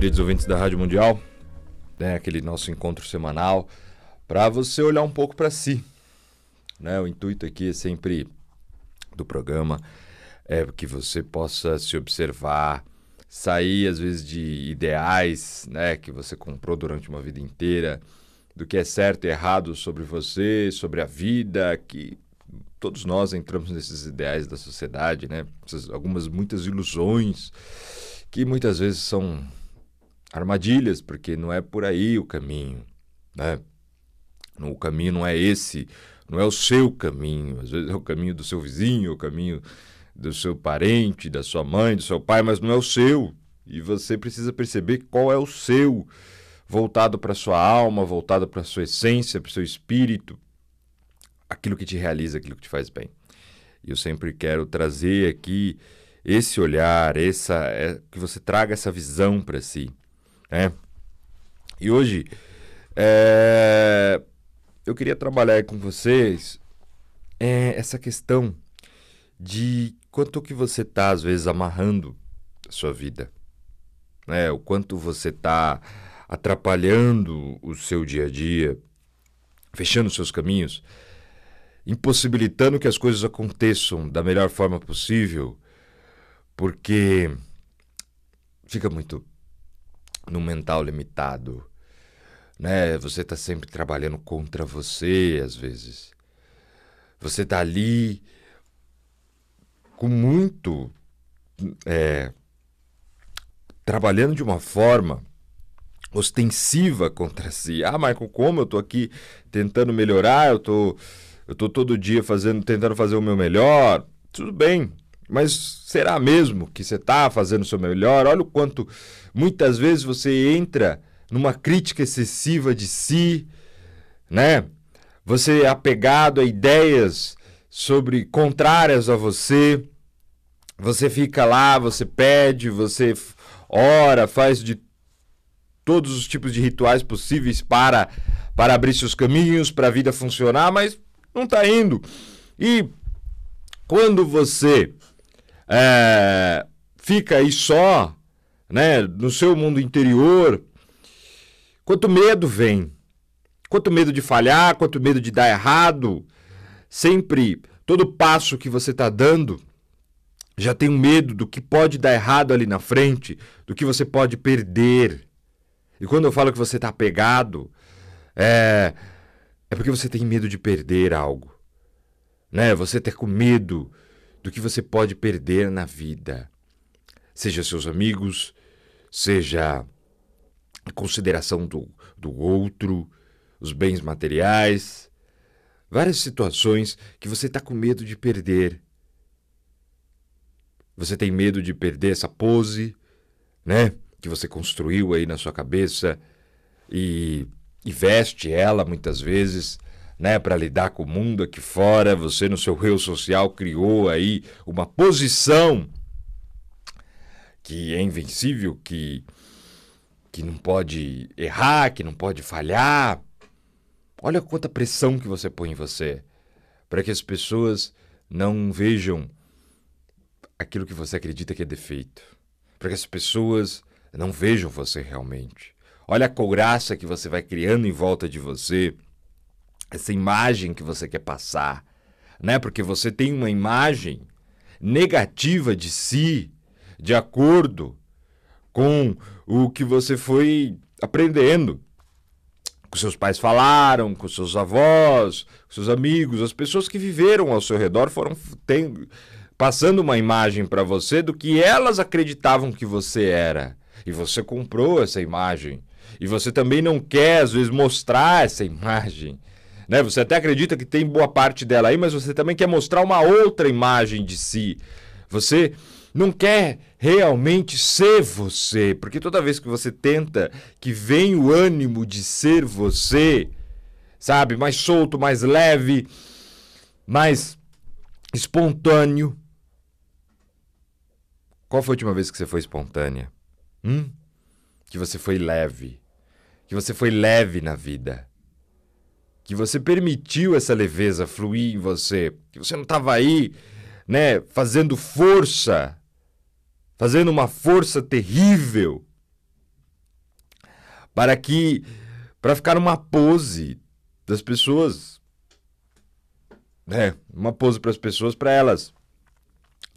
queridos ouvintes da Rádio Mundial, né, aquele nosso encontro semanal, para você olhar um pouco para si. Né? O intuito aqui é sempre do programa é que você possa se observar, sair às vezes de ideais, né, que você comprou durante uma vida inteira, do que é certo e errado sobre você, sobre a vida, que todos nós entramos nesses ideais da sociedade, né? algumas muitas ilusões que muitas vezes são armadilhas, porque não é por aí o caminho, né? O caminho não é esse, não é o seu caminho, às vezes é o caminho do seu vizinho, o caminho do seu parente, da sua mãe, do seu pai, mas não é o seu. E você precisa perceber qual é o seu, voltado para sua alma, voltado para sua essência, para seu espírito, aquilo que te realiza, aquilo que te faz bem. E eu sempre quero trazer aqui esse olhar, essa, é, que você traga essa visão para si. Né? E hoje é, eu queria trabalhar com vocês é, essa questão de quanto que você está, às vezes, amarrando a sua vida. Né? O quanto você está atrapalhando o seu dia a dia, fechando seus caminhos, impossibilitando que as coisas aconteçam da melhor forma possível porque fica muito no mental limitado, né? Você está sempre trabalhando contra você às vezes. Você está ali com muito é, trabalhando de uma forma ostensiva contra si. Ah, Michael, como eu estou aqui tentando melhorar, eu tô, eu tô todo dia fazendo, tentando fazer o meu melhor. Tudo bem, mas será mesmo que você está fazendo o seu melhor? Olha o quanto muitas vezes você entra numa crítica excessiva de si, né? Você é apegado a ideias sobre contrárias a você. Você fica lá, você pede, você ora, faz de todos os tipos de rituais possíveis para para abrir seus caminhos, para a vida funcionar, mas não está indo. E quando você é, fica aí só, né, no seu mundo interior, quanto medo vem, quanto medo de falhar, quanto medo de dar errado, sempre, todo passo que você está dando, já tem um medo do que pode dar errado ali na frente, do que você pode perder. E quando eu falo que você está apegado, é, é porque você tem medo de perder algo. Né? Você ter com medo do que você pode perder na vida. Seja seus amigos, seja a consideração do, do outro, os bens materiais, várias situações que você está com medo de perder. Você tem medo de perder essa pose, né? Que você construiu aí na sua cabeça e, e veste ela muitas vezes né, para lidar com o mundo aqui fora. Você no seu rio social criou aí uma posição que é invencível, que que não pode errar, que não pode falhar. Olha quanta pressão que você põe em você para que as pessoas não vejam aquilo que você acredita que é defeito, para que as pessoas não vejam você realmente. Olha a couraça que você vai criando em volta de você essa imagem que você quer passar, né? Porque você tem uma imagem negativa de si, de acordo com o que você foi aprendendo. Com seus pais falaram, com seus avós, com seus amigos, as pessoas que viveram ao seu redor foram tem, passando uma imagem para você do que elas acreditavam que você era. E você comprou essa imagem. E você também não quer, às vezes, mostrar essa imagem. Né? Você até acredita que tem boa parte dela aí, mas você também quer mostrar uma outra imagem de si. Você não quer realmente ser você, porque toda vez que você tenta que vem o ânimo de ser você, sabe, mais solto, mais leve, mais espontâneo. Qual foi a última vez que você foi espontânea? Hum? Que você foi leve. Que você foi leve na vida que você permitiu essa leveza fluir em você, que você não estava aí, né, fazendo força, fazendo uma força terrível, para que para ficar numa pose das pessoas, né? Uma pose para as pessoas para elas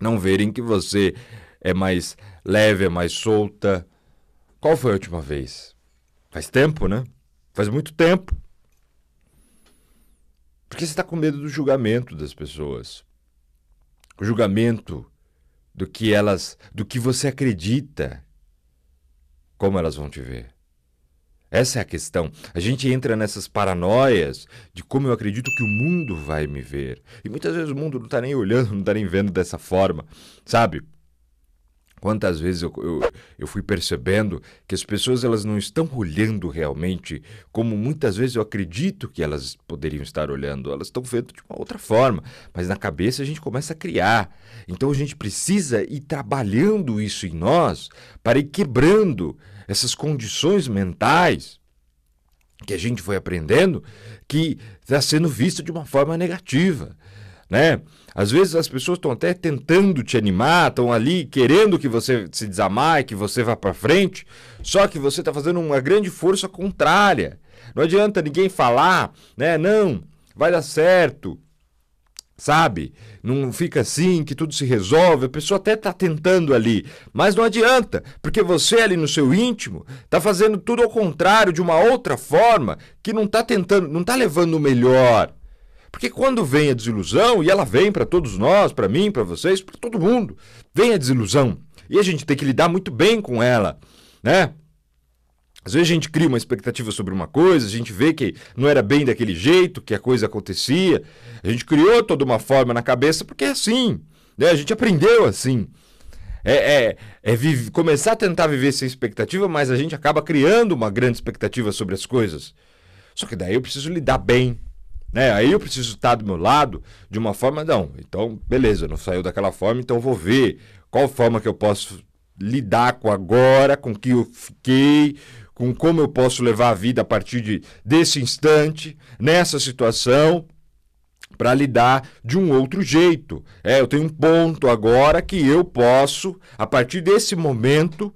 não verem que você é mais leve, é mais solta. Qual foi a última vez? Faz tempo, né? Faz muito tempo. Porque você está com medo do julgamento das pessoas. O julgamento do que elas, do que você acredita, como elas vão te ver. Essa é a questão. A gente entra nessas paranoias de como eu acredito que o mundo vai me ver. E muitas vezes o mundo não está nem olhando, não está nem vendo dessa forma, sabe? Quantas vezes eu, eu, eu, fui percebendo que as pessoas elas não estão olhando realmente como muitas vezes eu acredito que elas poderiam estar olhando. Elas estão vendo de uma outra forma. Mas na cabeça a gente começa a criar. Então a gente precisa ir trabalhando isso em nós para ir quebrando essas condições mentais que a gente foi aprendendo que está sendo vista de uma forma negativa né? Às vezes as pessoas estão até tentando te animar, estão ali querendo que você se desamaie, que você vá para frente, só que você está fazendo uma grande força contrária. Não adianta ninguém falar, né? Não, vai dar certo, sabe? Não fica assim que tudo se resolve. A pessoa até está tentando ali, mas não adianta, porque você ali no seu íntimo está fazendo tudo ao contrário, de uma outra forma, que não está tentando, não está levando o melhor. Porque quando vem a desilusão, e ela vem para todos nós, para mim, para vocês, para todo mundo, vem a desilusão. E a gente tem que lidar muito bem com ela, né? Às vezes a gente cria uma expectativa sobre uma coisa, a gente vê que não era bem daquele jeito que a coisa acontecia, a gente criou toda uma forma na cabeça porque é assim, né? A gente aprendeu assim. É, é, é vive, começar a tentar viver sem expectativa, mas a gente acaba criando uma grande expectativa sobre as coisas. Só que daí eu preciso lidar bem né? Aí eu preciso estar do meu lado de uma forma, não. Então, beleza, não saiu daquela forma, então vou ver qual forma que eu posso lidar com agora, com que eu fiquei, com como eu posso levar a vida a partir de, desse instante, nessa situação, para lidar de um outro jeito. É, eu tenho um ponto agora que eu posso, a partir desse momento,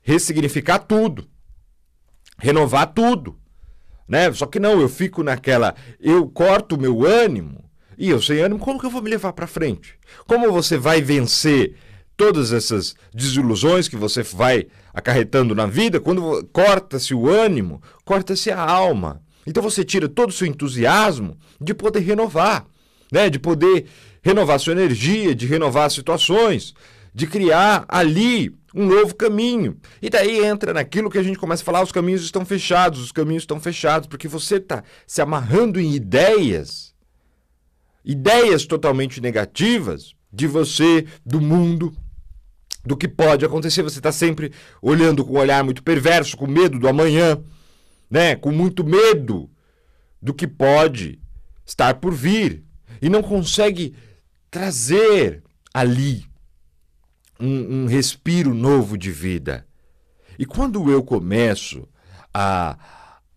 ressignificar tudo, renovar tudo né? Só que não, eu fico naquela, eu corto meu ânimo e eu sem ânimo, como que eu vou me levar para frente? Como você vai vencer todas essas desilusões que você vai acarretando na vida? Quando corta-se o ânimo, corta-se a alma. Então você tira todo o seu entusiasmo de poder renovar, né? De poder renovar sua energia, de renovar situações, de criar ali um novo caminho. E daí entra naquilo que a gente começa a falar: os caminhos estão fechados, os caminhos estão fechados, porque você está se amarrando em ideias, ideias totalmente negativas de você, do mundo, do que pode acontecer. Você está sempre olhando com um olhar muito perverso, com medo do amanhã, né? com muito medo do que pode estar por vir. E não consegue trazer ali um, um respiro novo de vida. E quando eu começo a,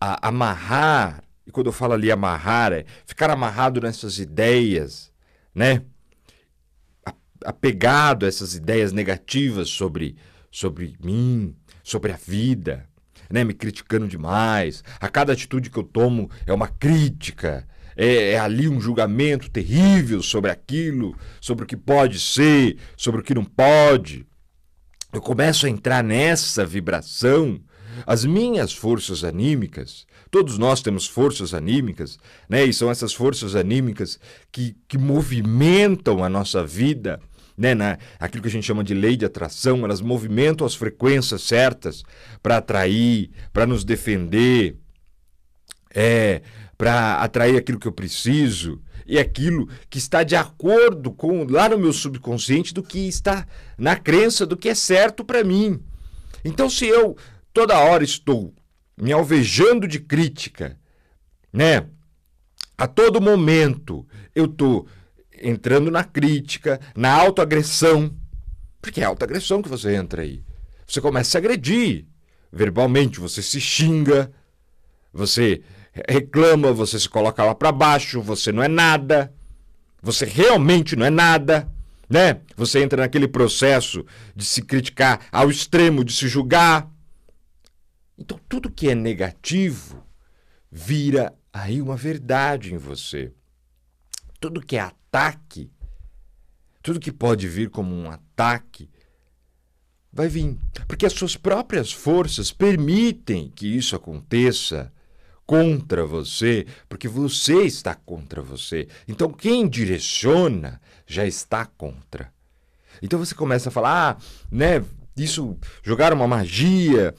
a amarrar, e quando eu falo ali amarrar, é ficar amarrado nessas ideias, né? Apegado a essas ideias negativas sobre, sobre mim, sobre a vida, né? Me criticando demais. A cada atitude que eu tomo é uma crítica, é, é, ali um julgamento terrível sobre aquilo, sobre o que pode ser, sobre o que não pode. Eu começo a entrar nessa vibração, as minhas forças anímicas, todos nós temos forças anímicas, né? E são essas forças anímicas que, que movimentam a nossa vida, né? Na, aquilo que a gente chama de lei de atração, elas movimentam as frequências certas para atrair, para nos defender. É, para atrair aquilo que eu preciso e aquilo que está de acordo com lá no meu subconsciente do que está na crença do que é certo para mim. Então, se eu toda hora estou me alvejando de crítica, né? A todo momento eu estou entrando na crítica, na autoagressão, porque é autoagressão que você entra aí. Você começa a agredir verbalmente, você se xinga, você reclama, você se coloca lá para baixo, você não é nada, você realmente não é nada, né? Você entra naquele processo de se criticar ao extremo, de se julgar. Então tudo que é negativo vira aí uma verdade em você. Tudo que é ataque, tudo que pode vir como um ataque, vai vir. Porque as suas próprias forças permitem que isso aconteça contra você, porque você está contra você. Então quem direciona já está contra. Então você começa a falar, ah, né, isso jogar uma magia,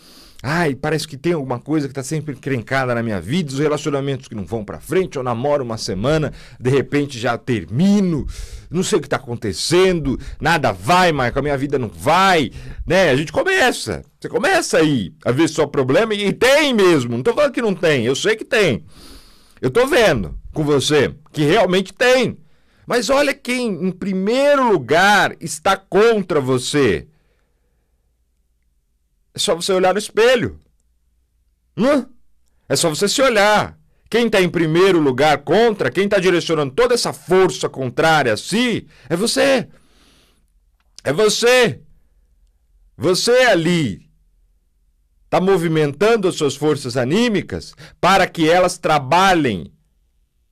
Ai, parece que tem alguma coisa que está sempre encrencada na minha vida, os relacionamentos que não vão para frente, eu namoro uma semana, de repente já termino, não sei o que está acontecendo, nada vai, Marco, a minha vida não vai, né? A gente começa, você começa aí a ver só problema e tem mesmo, não estou falando que não tem, eu sei que tem. Eu estou vendo com você que realmente tem. Mas olha quem, em primeiro lugar, está contra você. É só você olhar no espelho. Hã? É só você se olhar. Quem está em primeiro lugar contra, quem está direcionando toda essa força contrária a si, é você. É você. Você ali está movimentando as suas forças anímicas para que elas trabalhem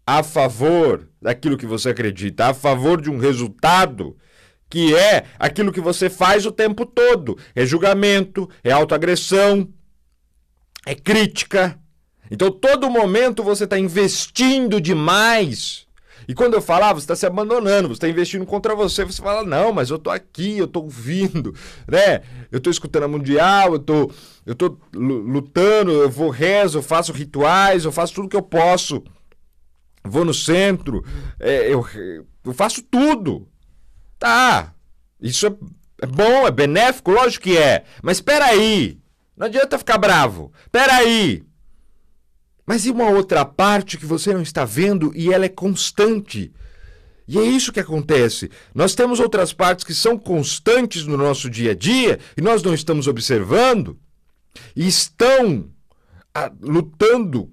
a favor daquilo que você acredita, a favor de um resultado que é aquilo que você faz o tempo todo. É julgamento, é autoagressão, é crítica. Então, todo momento você está investindo demais. E quando eu falava, você está se abandonando, você está investindo contra você. Você fala, não, mas eu estou aqui, eu estou ouvindo, né? Eu estou escutando a Mundial, eu tô, eu tô lutando, eu vou rezo, eu faço rituais, eu faço tudo que eu posso. Vou no centro, é, eu, eu faço tudo. Tá, isso é, é bom, é benéfico, lógico que é. Mas espera aí, não adianta ficar bravo. Espera aí. Mas e uma outra parte que você não está vendo e ela é constante? E é isso que acontece. Nós temos outras partes que são constantes no nosso dia a dia e nós não estamos observando e estão a, ah, lutando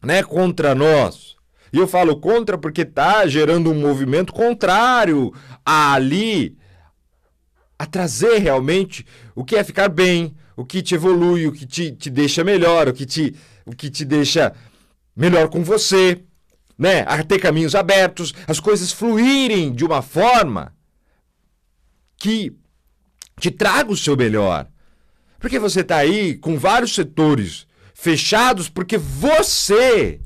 né, contra nós. E eu falo contra porque está gerando um movimento contrário a ali a trazer realmente o que é ficar bem, o que te evolui, o que te, te deixa melhor, o que te, o que te deixa melhor com você, né? A ter caminhos abertos, as coisas fluírem de uma forma que te traga o seu melhor. Porque você está aí com vários setores fechados porque você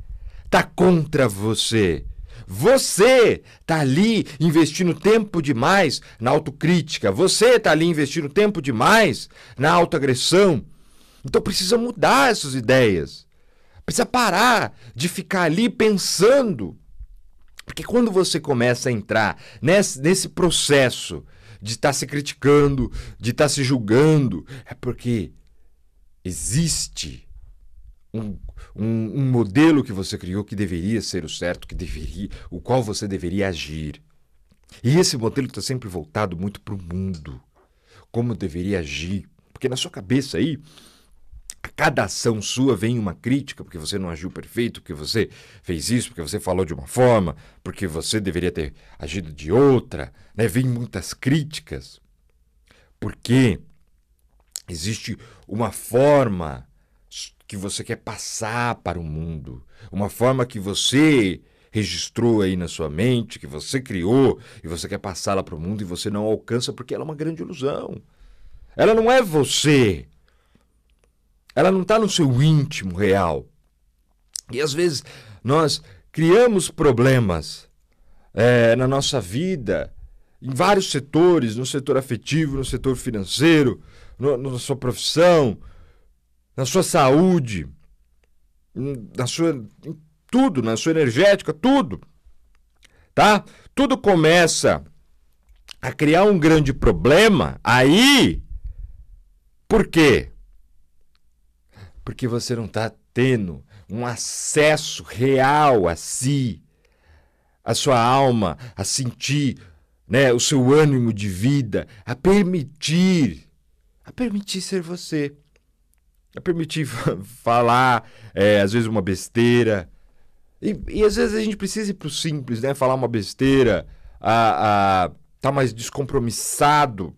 está contra você. Você está ali investindo tempo demais na autocrítica. Você está ali investindo tempo demais na autoagressão. Então precisa mudar essas ideias. Precisa parar de ficar ali pensando. Porque quando você começa a entrar nesse, nesse processo de estar tá se criticando, de estar tá se julgando, é porque existe um, um, um, modelo que você criou que deveria ser o certo, que deveria, o qual você deveria agir. E esse modelo está sempre voltado muito para o mundo, como deveria agir, porque na sua cabeça aí a cada ação sua vem uma crítica, porque você não agiu perfeito, porque você fez isso, porque você falou de uma forma, porque você deveria ter agido de outra, né? Vem muitas críticas. Porque existe uma forma que você quer passar para o mundo, uma forma que você registrou aí na sua mente, que você criou e você quer passá-la para o mundo e você não alcança porque ela é uma grande ilusão. Ela não é você. Ela não está no seu íntimo real. E às vezes nós criamos problemas é, na nossa vida, em vários setores, no setor afetivo, no setor financeiro, no, na sua profissão, na sua saúde, na sua tudo, na sua energética, tudo. Tá? Tudo começa a criar um grande problema aí. Por quê? Porque você não está tendo um acesso real a si, a sua alma, a sentir né, o seu ânimo de vida, a permitir, a permitir ser você é permitir falar, é, às vezes, uma besteira. E, e, às vezes a gente precisa ir pro simples, né? Falar uma besteira, a, a tá mais descompromissado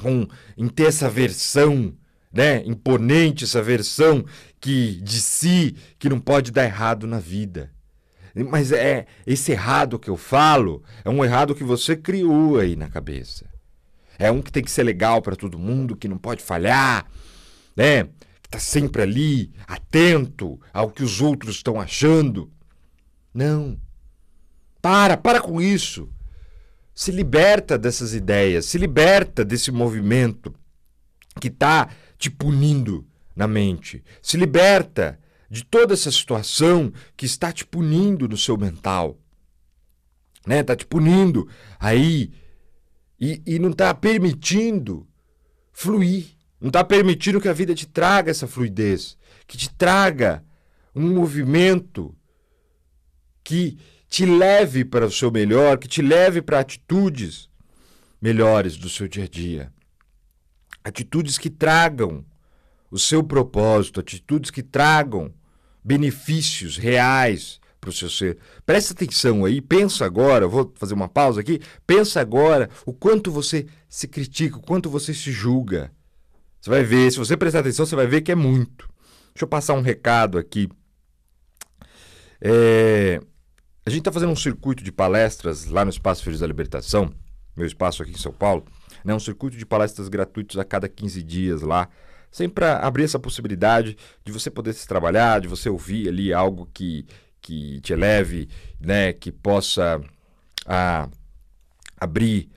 com, em ter essa versão né, imponente, essa versão que de si que não pode dar errado na vida. Mas é esse errado que eu falo é um errado que você criou aí na cabeça. É um que tem que ser legal para todo mundo, que não pode falhar, né? Que tá sempre ali, atento ao que os outros estão achando. Não. Para, para com isso. Se liberta dessas ideias, se liberta desse movimento que está te punindo na mente. Se liberta de toda essa situação que está te punindo no seu mental. Né? Está te punindo aí e, e não está permitindo fluir. Não está permitindo que a vida te traga essa fluidez, que te traga um movimento que te leve para o seu melhor, que te leve para atitudes melhores do seu dia a dia. Atitudes que tragam o seu propósito, atitudes que tragam benefícios reais para o seu ser. Presta atenção aí, pensa agora, vou fazer uma pausa aqui, pensa agora o quanto você se critica, o quanto você se julga. Você vai ver, se você prestar atenção, você vai ver que é muito. Deixa eu passar um recado aqui. É, a gente está fazendo um circuito de palestras lá no Espaço Filhos da Libertação, meu espaço aqui em São Paulo, né? um circuito de palestras gratuitos a cada 15 dias lá sempre para abrir essa possibilidade de você poder se trabalhar, de você ouvir ali algo que, que te eleve, né, que possa a, abrir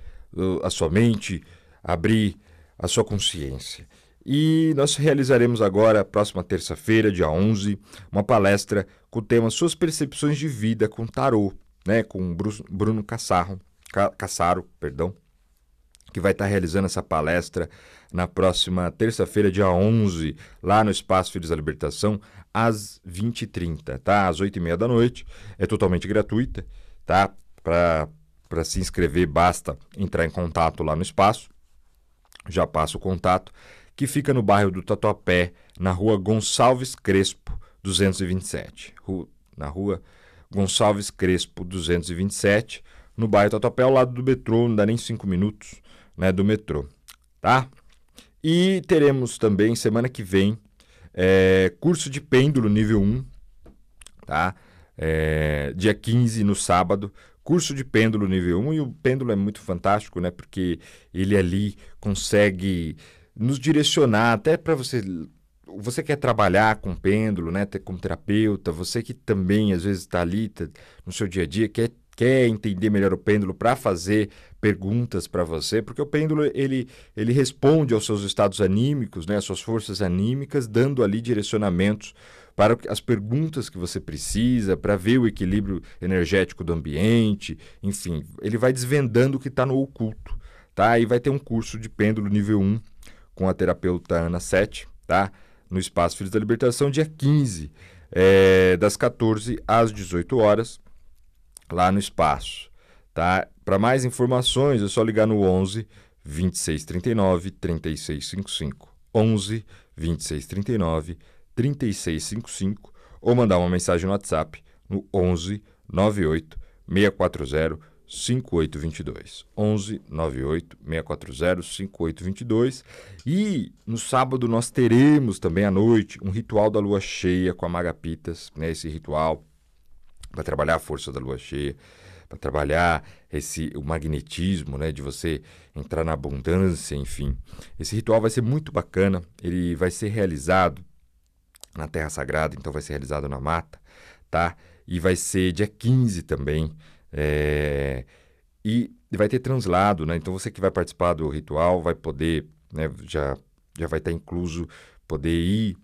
a sua mente, abrir a sua consciência. E nós realizaremos agora, próxima terça-feira, dia 11, uma palestra com o tema Suas Percepções de Vida com Tarô, né, com Bruno Cassaro, Cassaro, perdão, que vai estar realizando essa palestra na próxima terça-feira, dia 11, lá no Espaço Filhos da Libertação, às 20h30, tá? Às 8h30 da noite. É totalmente gratuita, tá? Para se inscrever, basta entrar em contato lá no espaço. Já passo o contato, que fica no bairro do Tatuapé, na rua Gonçalves Crespo, 227. Na rua Gonçalves Crespo, 227, no bairro Tatuapé, ao lado do metrô, não dá nem cinco minutos né, do metrô, tá? E teremos também, semana que vem, é, curso de pêndulo nível 1, tá? É, dia 15, no sábado, curso de pêndulo nível 1. E o pêndulo é muito fantástico, né? Porque ele ali consegue nos direcionar até para você você quer trabalhar com pêndulo, né, como terapeuta, você que também às vezes está ali tá, no seu dia a dia, quer quer entender melhor o pêndulo para fazer perguntas para você, porque o pêndulo ele, ele responde aos seus estados anímicos, né, às suas forças anímicas, dando ali direcionamentos para as perguntas que você precisa, para ver o equilíbrio energético do ambiente, enfim, ele vai desvendando o que está no oculto, tá? E vai ter um curso de pêndulo nível 1 com a terapeuta Ana Sete, tá? No Espaço Filhos da Libertação, dia 15, é, das 14 às 18 horas lá no espaço. Tá? Para mais informações é só ligar no 11 2639 3655. 11 2639 3655 ou mandar uma mensagem no WhatsApp no 11 98 640 5822. 11 98 640 5822. E no sábado nós teremos também à noite um ritual da lua cheia com a Magapitas, né? Esse ritual para trabalhar a força da lua cheia, para trabalhar esse o magnetismo, né, de você entrar na abundância, enfim. Esse ritual vai ser muito bacana, ele vai ser realizado na Terra Sagrada, então vai ser realizado na mata, tá? E vai ser dia 15 também. É... E vai ter translado, né? Então você que vai participar do ritual vai poder, né, já, já vai estar incluso poder ir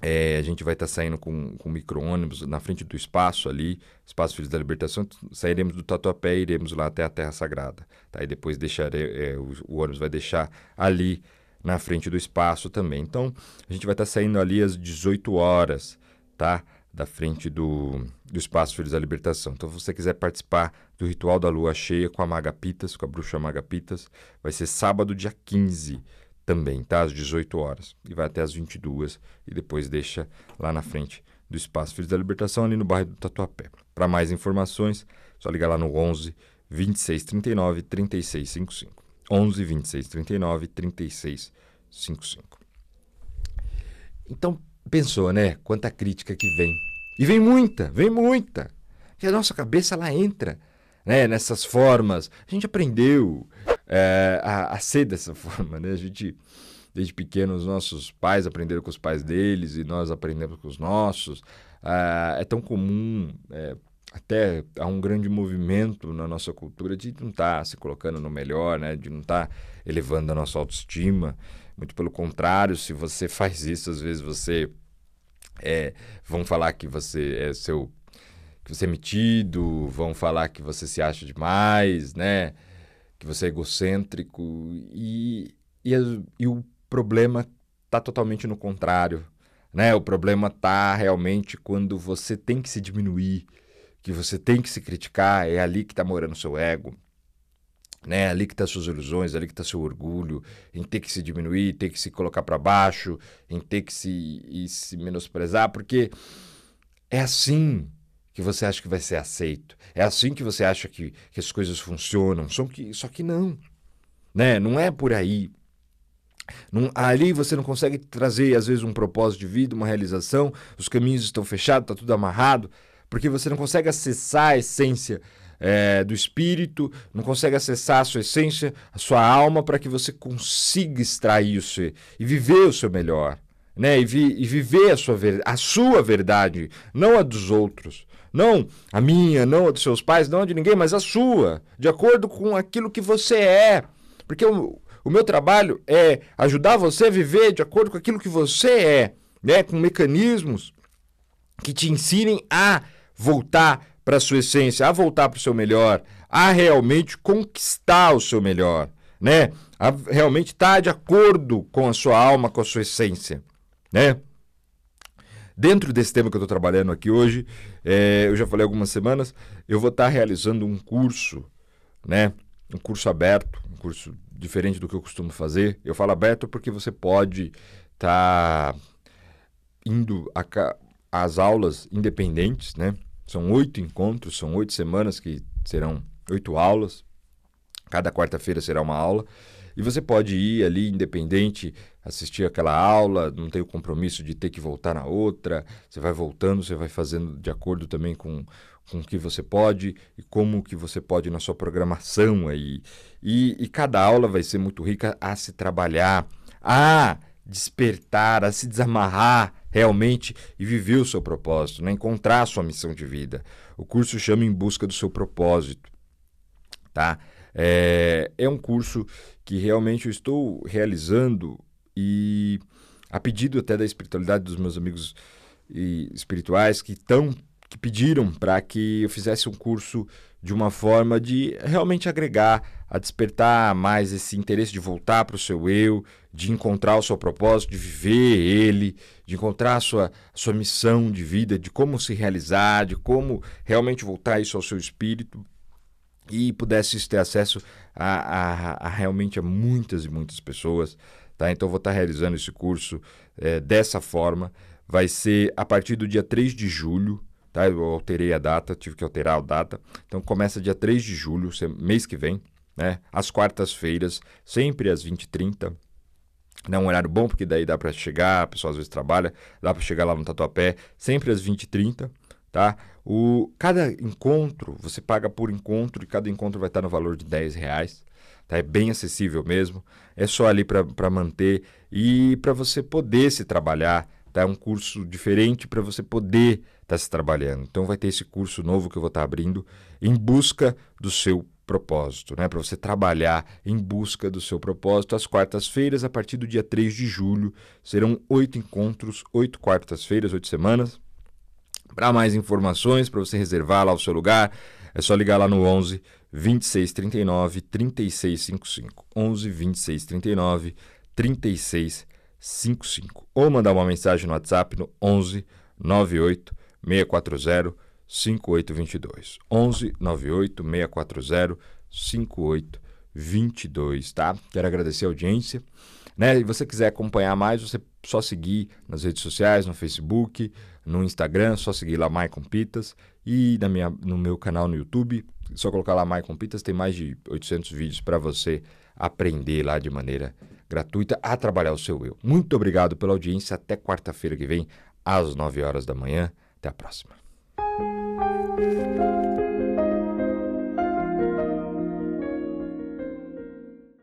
é, a gente vai estar tá saindo com, com micro-ônibus na frente do espaço ali, Espaço Filhos da Libertação. Sairemos do Tatuapé e iremos lá até a Terra Sagrada. Tá? E depois deixarei, é, o, o, ônibus vai deixar ali na frente do espaço também. Então, a gente vai estar tá saindo ali às 18 horas, tá? Da frente do, do Espaço Filhos da Libertação. Então, se você quiser participar do ritual da lua cheia com a Magapitas, com a bruxa Magapitas, vai ser sábado, dia 15 também, tá? Às 18 horas. E vai até às 22 e depois deixa lá na frente do Espaço Filhos da Libertação, ali no bairro do Tatuapé. Para mais informações, só ligar lá no 11 2639 3655. 11 2639 3655. Então, pensou, né? Quanta crítica que vem. E vem muita, vem muita. Que a nossa cabeça ela entra né, nessas formas. A gente aprendeu é, a, a, ser dessa forma, né? A gente, desde pequeno, os nossos pais aprenderam com os pais deles e nós aprendemos com os nossos. Ah, é tão comum, é, até há um grande movimento na nossa cultura de não estar tá se colocando no melhor, né? De não estar tá elevando a nossa autoestima. Muito pelo contrário, se você faz isso, às vezes você é, vão falar que você é seu que você é metido, vão falar que você se acha demais, né? Que você é egocêntrico e, e, e o problema está totalmente no contrário, né? O problema está realmente quando você tem que se diminuir, que você tem que se criticar, é ali que está morando o seu ego, né? Ali que tá suas ilusões, ali que está seu orgulho, em ter que se diminuir, ter que se colocar para baixo, em ter que se, se menosprezar, porque é assim que você acha que vai ser aceito, é assim que você acha que, que as coisas funcionam, só que, só que não, né? Não é por aí. Não, ali você não consegue trazer, às vezes, um propósito de vida, uma realização, os caminhos estão fechados, está tudo amarrado, porque você não consegue acessar a essência é, do espírito, não consegue acessar a sua essência, a sua alma, para que você consiga extrair o seu e viver o seu melhor. Né? E, vi, e viver a sua, a sua verdade, não a dos outros. Não a minha, não a dos seus pais, não a de ninguém, mas a sua, de acordo com aquilo que você é. Porque o, o meu trabalho é ajudar você a viver de acordo com aquilo que você é, né? com mecanismos que te ensinem a voltar para sua essência, a voltar para o seu melhor, a realmente conquistar o seu melhor, né? A realmente estar tá de acordo com a sua alma, com a sua essência, né? Dentro desse tema que eu estou trabalhando aqui hoje, é, eu já falei algumas semanas, eu vou estar tá realizando um curso, né? Um curso aberto, um curso diferente do que eu costumo fazer. Eu falo aberto porque você pode estar tá indo às aulas independentes, né? São oito encontros, são oito semanas que serão oito aulas. Cada quarta-feira será uma aula. E você pode ir ali independente, assistir aquela aula, não tem o compromisso de ter que voltar na outra. Você vai voltando, você vai fazendo de acordo também com, com o que você pode e como que você pode na sua programação aí. E, e cada aula vai ser muito rica a se trabalhar, a despertar, a se desamarrar realmente e viver o seu propósito, né? encontrar a sua missão de vida. O curso chama Em Busca do Seu Propósito. Tá? É, é um curso que realmente eu estou realizando e a pedido até da espiritualidade dos meus amigos espirituais que estão que pediram para que eu fizesse um curso de uma forma de realmente agregar, a despertar mais esse interesse de voltar para o seu eu, de encontrar o seu propósito, de viver ele, de encontrar a sua, a sua missão de vida, de como se realizar, de como realmente voltar isso ao seu espírito e pudesse ter acesso a, a, a realmente a muitas e muitas pessoas. Tá? Então, vou estar realizando esse curso é, dessa forma. Vai ser a partir do dia 3 de julho. Tá? Eu alterei a data, tive que alterar a data. Então, começa dia 3 de julho, mês que vem, né? às quartas-feiras, sempre às 20h30 é um horário bom, porque daí dá para chegar, a pessoa às vezes trabalha, dá para chegar lá no Tatuapé, sempre às 20h30, tá? O, cada encontro, você paga por encontro e cada encontro vai estar no valor de 10 reais. Tá? É bem acessível mesmo. É só ali para manter e para você poder se trabalhar. Tá? É um curso diferente para você poder estar tá se trabalhando. Então vai ter esse curso novo que eu vou estar tá abrindo em busca do seu propósito, né? Para você trabalhar em busca do seu propósito. Às quartas-feiras, a partir do dia 3 de julho, serão oito encontros, oito quartas-feiras, oito semanas. Para mais informações, para você reservar lá o seu lugar, é só ligar lá no 11 2639 3655. 11 2639 3655. Ou mandar uma mensagem no WhatsApp no 11 98 640 5822. 11 98 640 5822, tá? Quero agradecer a audiência. Né? E você quiser acompanhar mais, você só seguir nas redes sociais, no Facebook, no Instagram, só seguir lá Maicon Pitas e na minha, no meu canal no YouTube, só colocar lá Maicon Pitas, tem mais de 800 vídeos para você aprender lá de maneira gratuita a trabalhar o seu eu. Muito obrigado pela audiência. Até quarta-feira que vem, às 9 horas da manhã. Até a próxima.